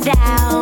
down.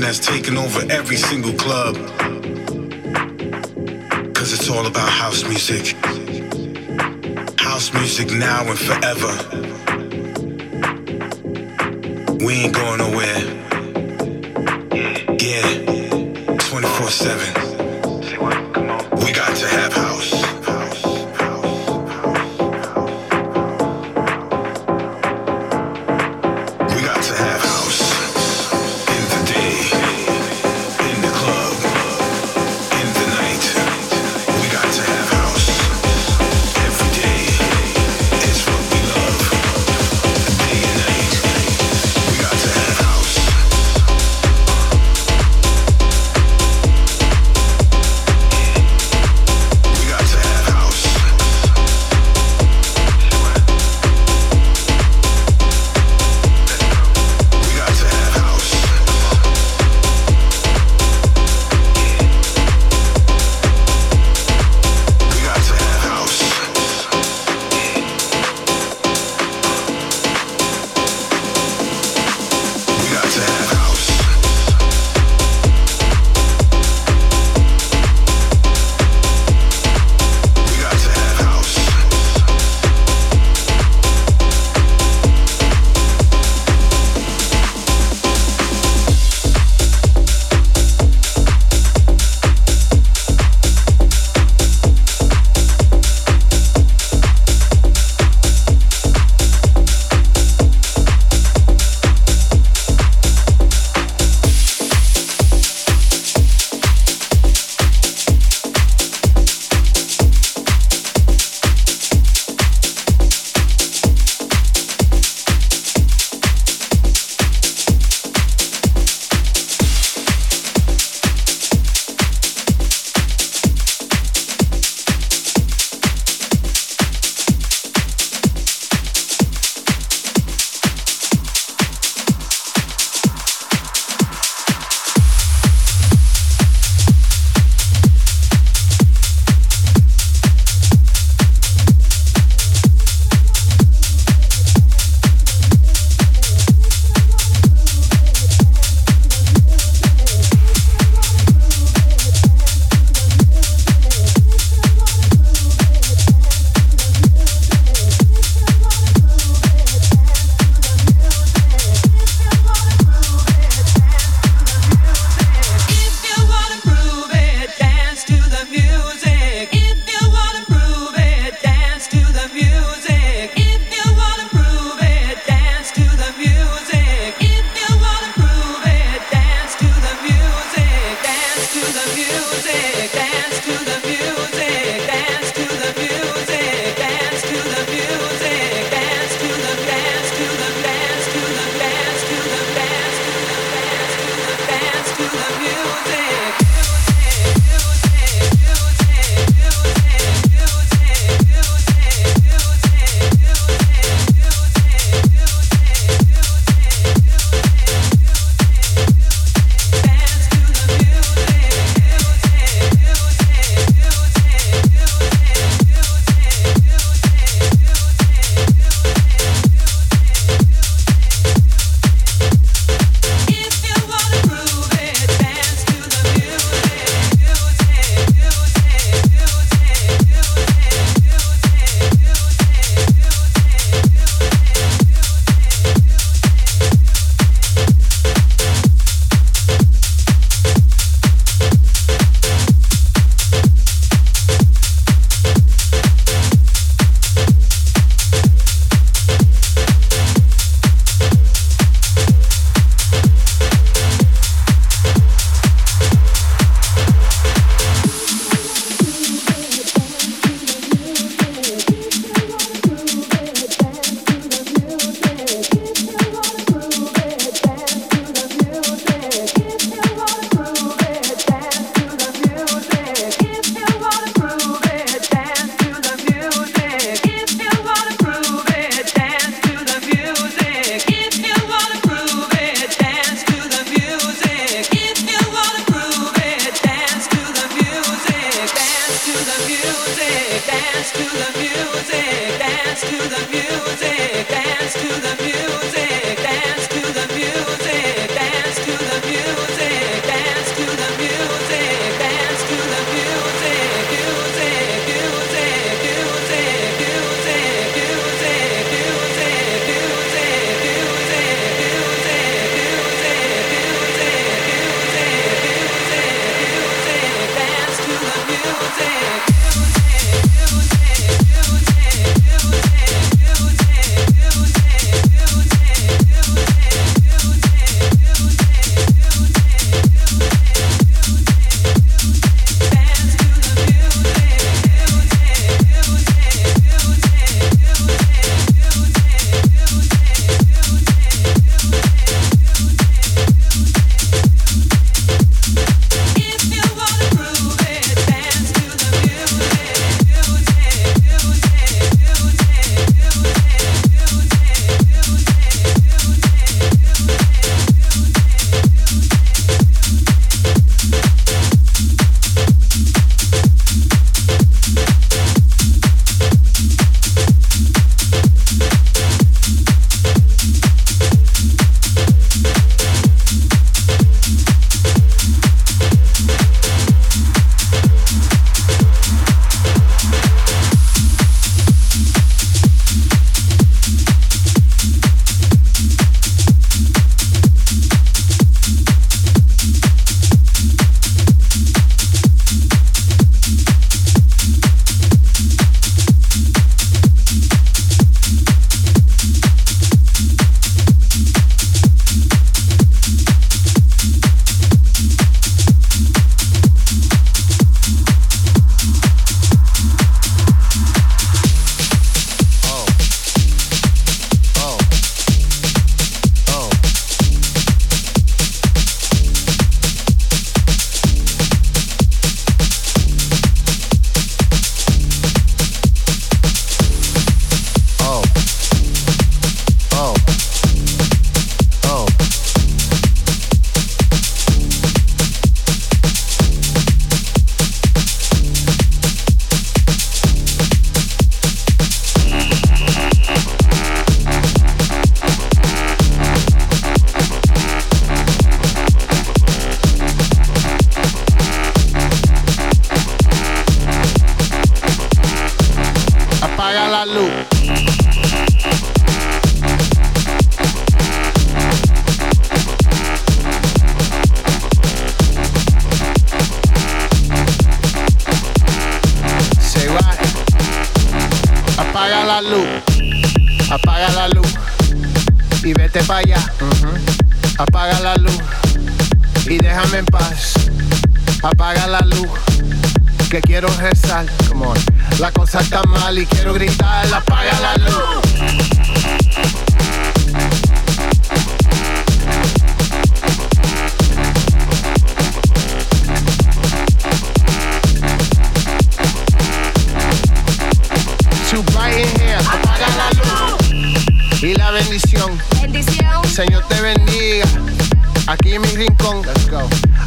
that's taken over every single club. Cause it's all about house music. House music now and forever. We ain't going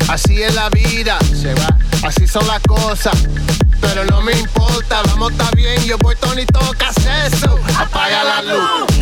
Así es la vida, se va. Así son las cosas. Pero no me importa, vamos, está bien. Yo voy Tony, tocas eso. Apaga la luz.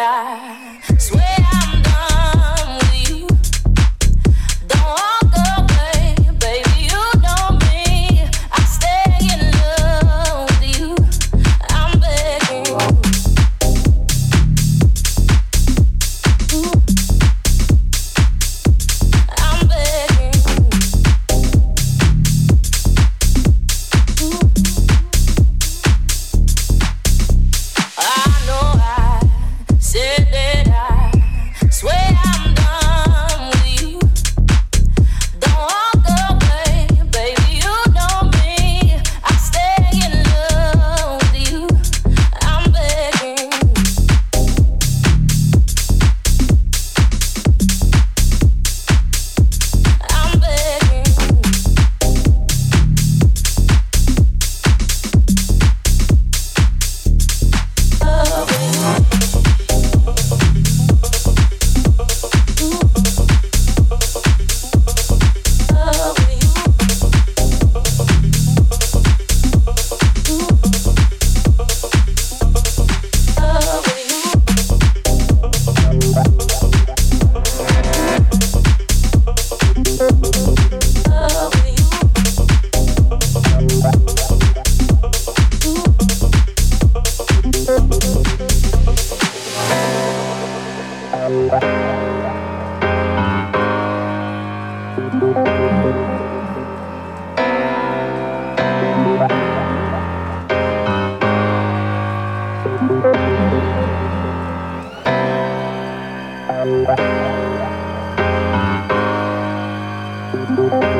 Yeah. Thank you.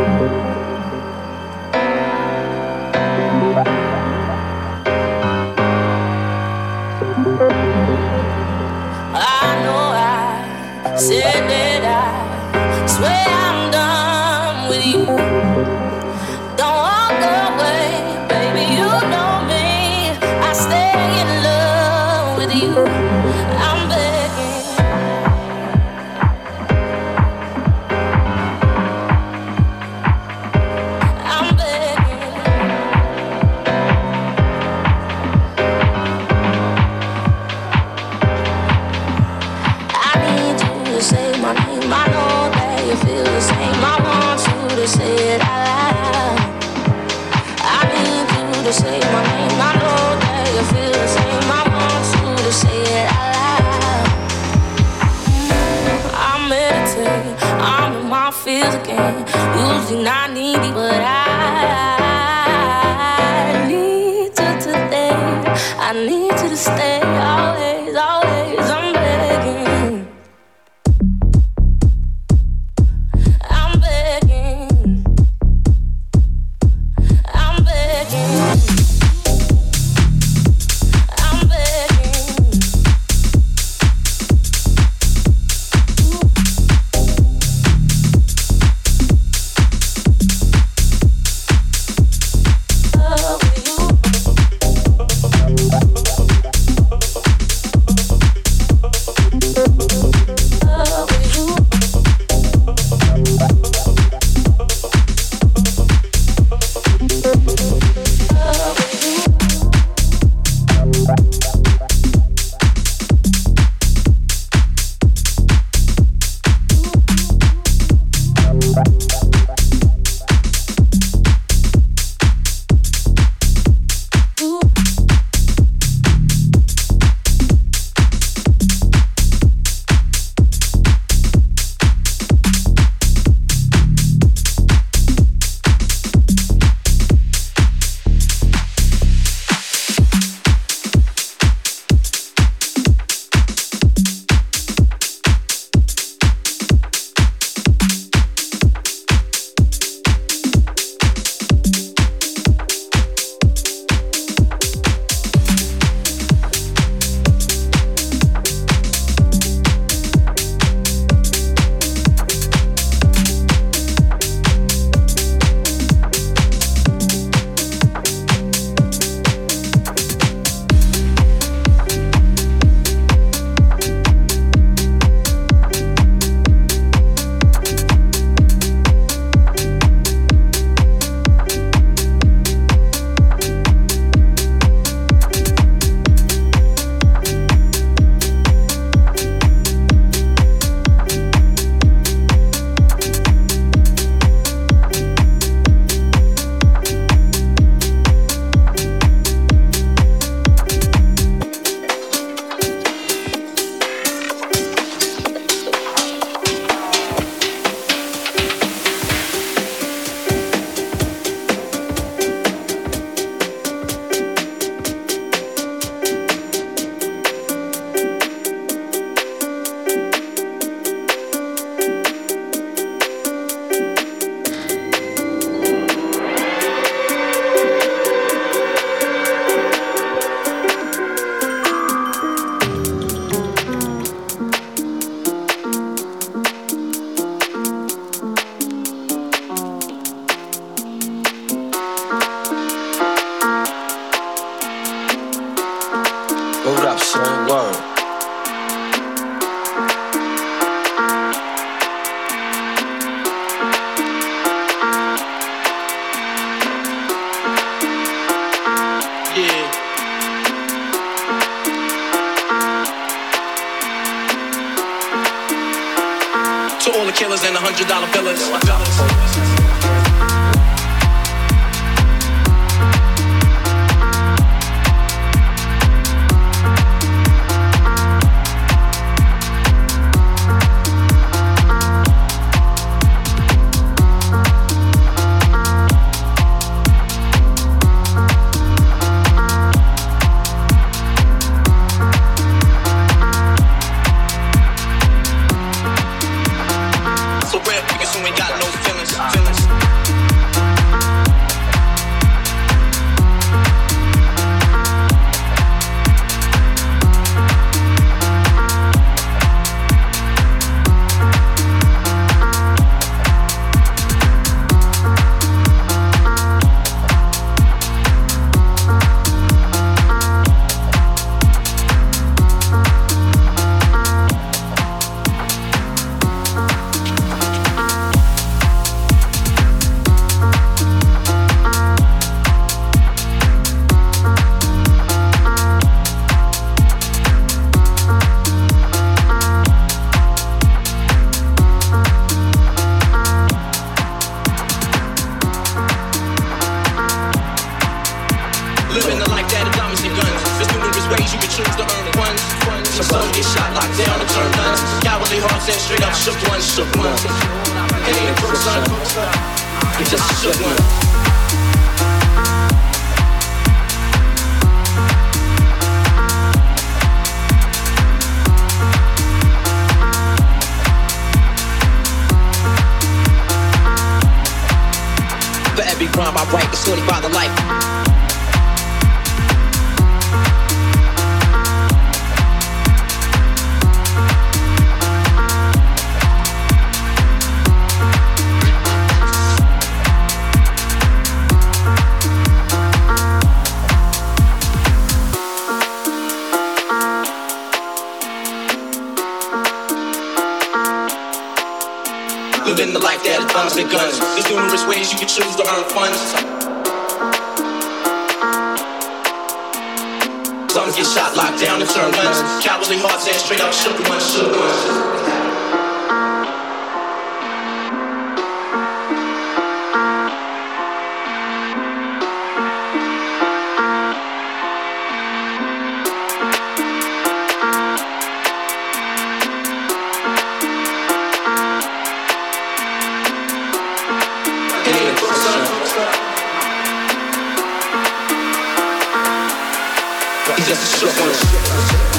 Just a shook one.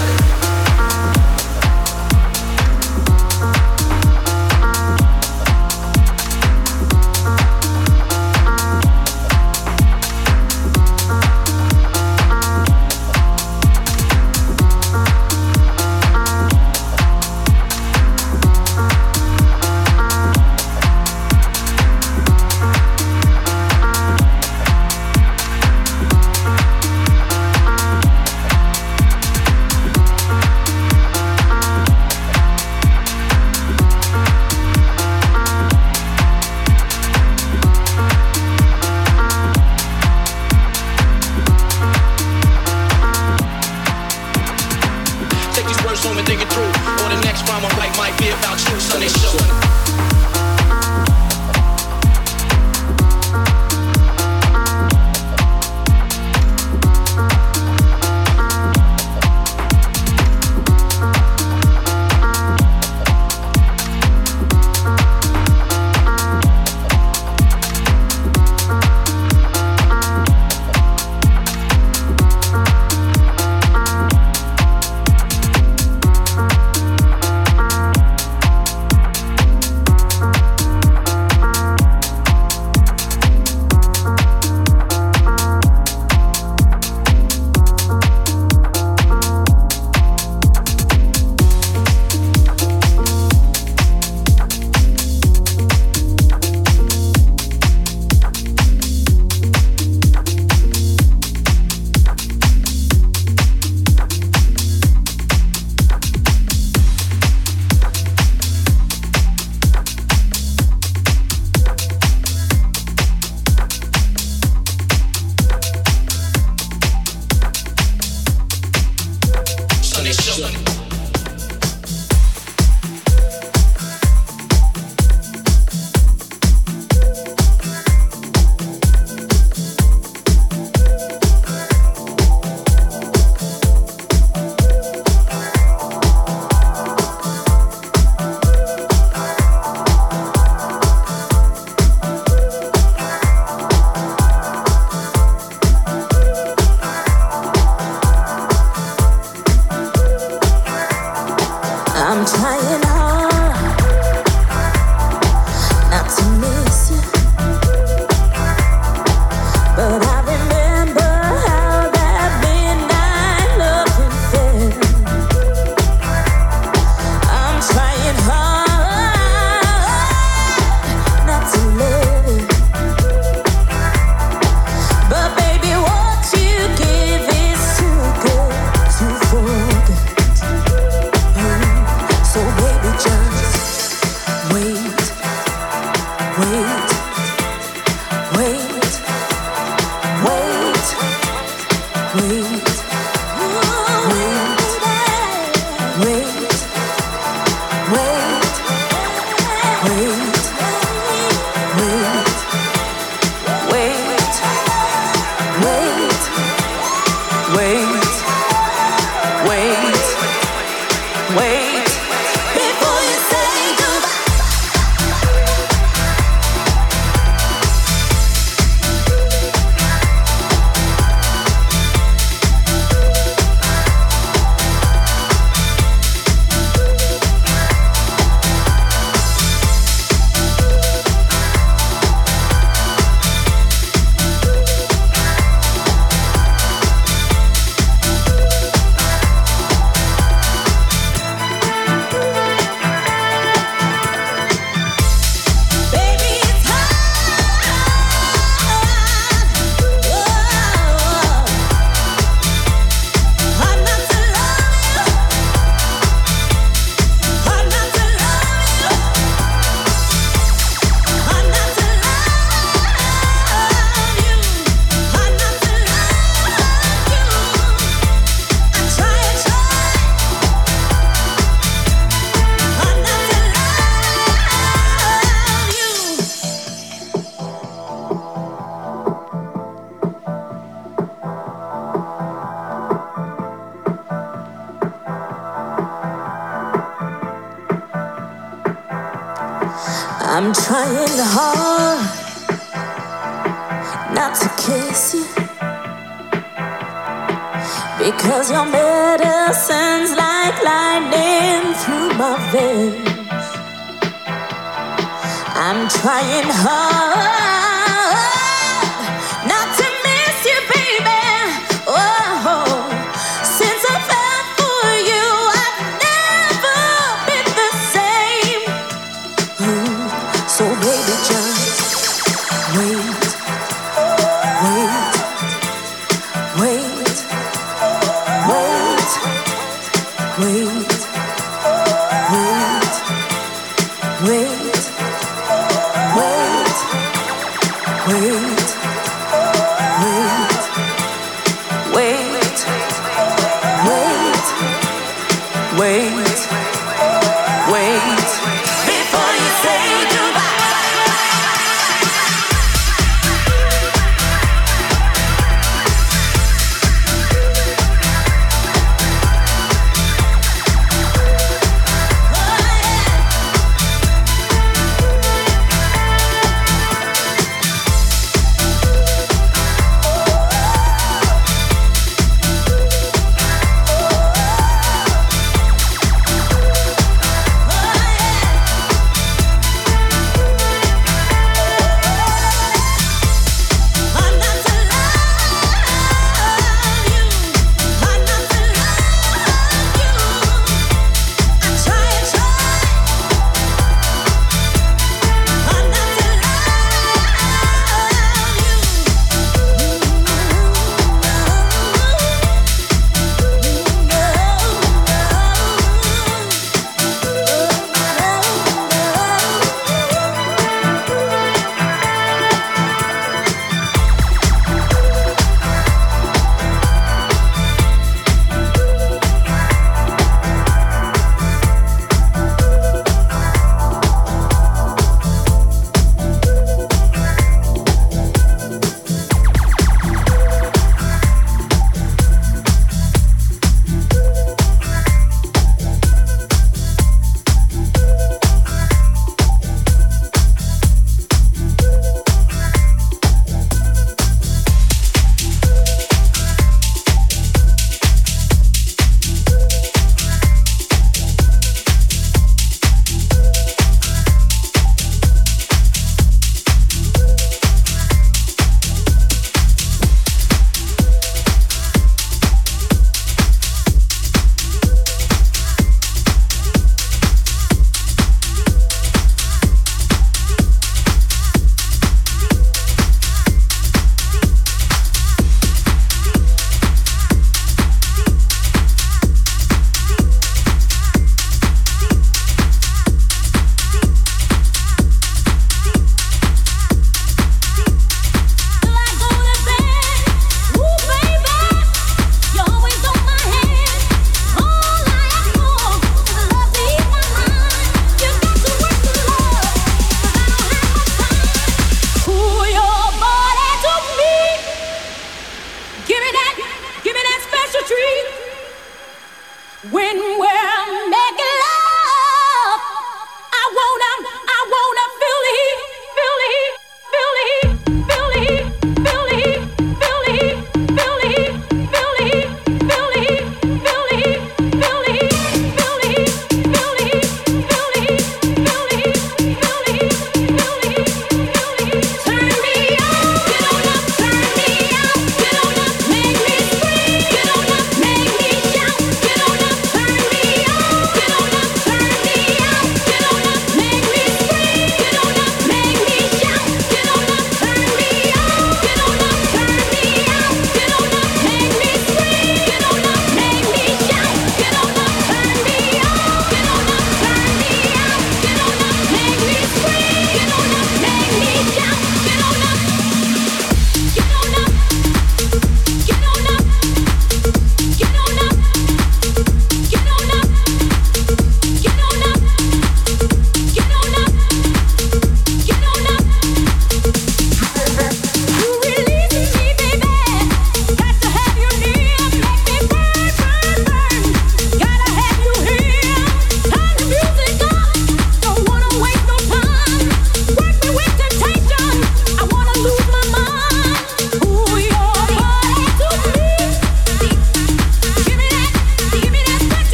Wait.